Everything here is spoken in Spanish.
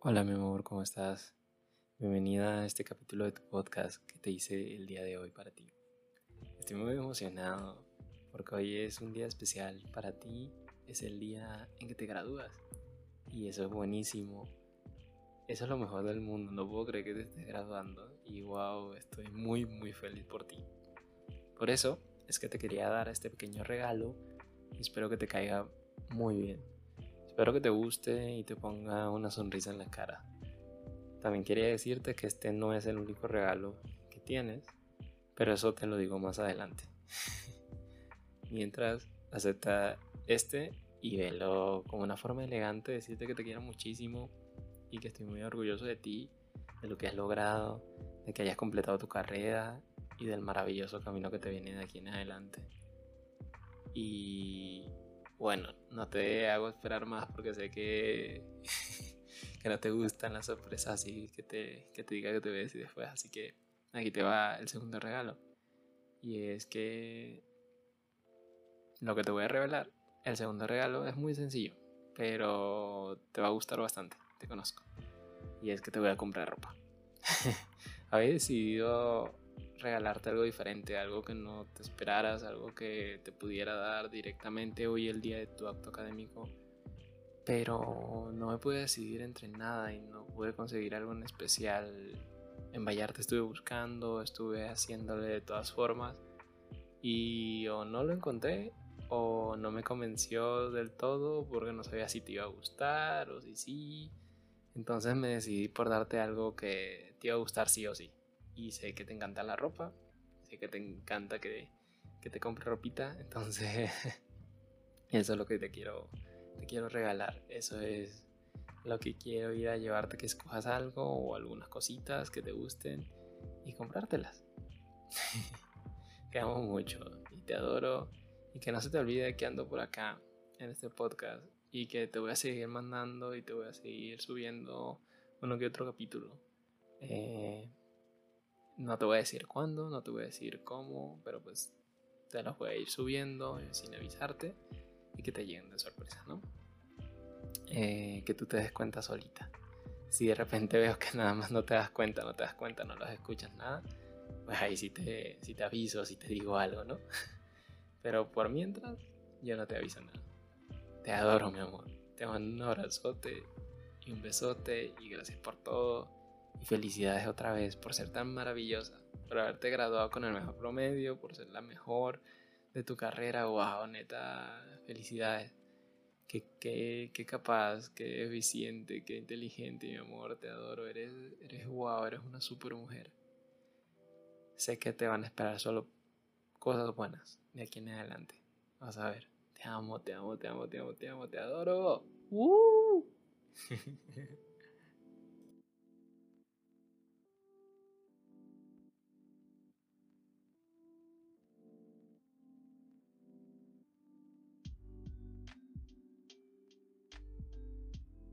Hola mi amor, ¿cómo estás? Bienvenida a este capítulo de tu podcast que te hice el día de hoy para ti. Estoy muy emocionado porque hoy es un día especial para ti, es el día en que te gradúas y eso es buenísimo. Eso es lo mejor del mundo, no puedo creer que te estés graduando y wow, estoy muy muy feliz por ti. Por eso es que te quería dar este pequeño regalo y espero que te caiga muy bien. Espero que te guste y te ponga una sonrisa en la cara. También quería decirte que este no es el único regalo que tienes, pero eso te lo digo más adelante. Mientras, acepta este y velo como una forma elegante de decirte que te quiero muchísimo y que estoy muy orgulloso de ti, de lo que has logrado, de que hayas completado tu carrera y del maravilloso camino que te viene de aquí en adelante. Y bueno, no te hago esperar más porque sé que, que no te gustan las sorpresas así que te, que te diga que te ves y después. Así que aquí te va el segundo regalo. Y es que lo que te voy a revelar, el segundo regalo es muy sencillo, pero te va a gustar bastante, te conozco. Y es que te voy a comprar ropa. Había decidido regalarte algo diferente, algo que no te esperaras, algo que te pudiera dar directamente hoy el día de tu acto académico. Pero no me pude decidir entre nada y no pude conseguir algo en especial. En Vallarta estuve buscando, estuve haciéndole de todas formas y o no lo encontré o no me convenció del todo porque no sabía si te iba a gustar o si sí. Entonces me decidí por darte algo que te iba a gustar sí o sí y sé que te encanta la ropa, sé que te encanta que, que te compre ropita, entonces eso es lo que te quiero, te quiero regalar, eso es lo que quiero ir a llevarte, que escojas algo o algunas cositas que te gusten y comprártelas. te amo mucho y te adoro y que no se te olvide que ando por acá en este podcast y que te voy a seguir mandando y te voy a seguir subiendo uno que otro capítulo. Eh, no te voy a decir cuándo, no te voy a decir cómo, pero pues te los voy a ir subiendo sin avisarte y que te lleguen de sorpresa, ¿no? Eh, que tú te des cuenta solita. Si de repente veo que nada más no te das cuenta, no te das cuenta, no los escuchas nada, pues ahí sí te, sí te aviso, sí te digo algo, ¿no? Pero por mientras, yo no te aviso nada. Te adoro, mi amor. Te mando un abrazote y un besote y gracias por todo y felicidades otra vez por ser tan maravillosa, por haberte graduado con el mejor promedio, por ser la mejor de tu carrera. Wow, neta, felicidades. Qué, qué, qué capaz, qué eficiente, qué inteligente, mi amor, te adoro. Eres, eres wow, eres una super mujer. Sé que te van a esperar solo cosas buenas de aquí en adelante. Vas a ver. Te amo, te amo, te amo, te amo, te amo, te adoro. ¡Uh!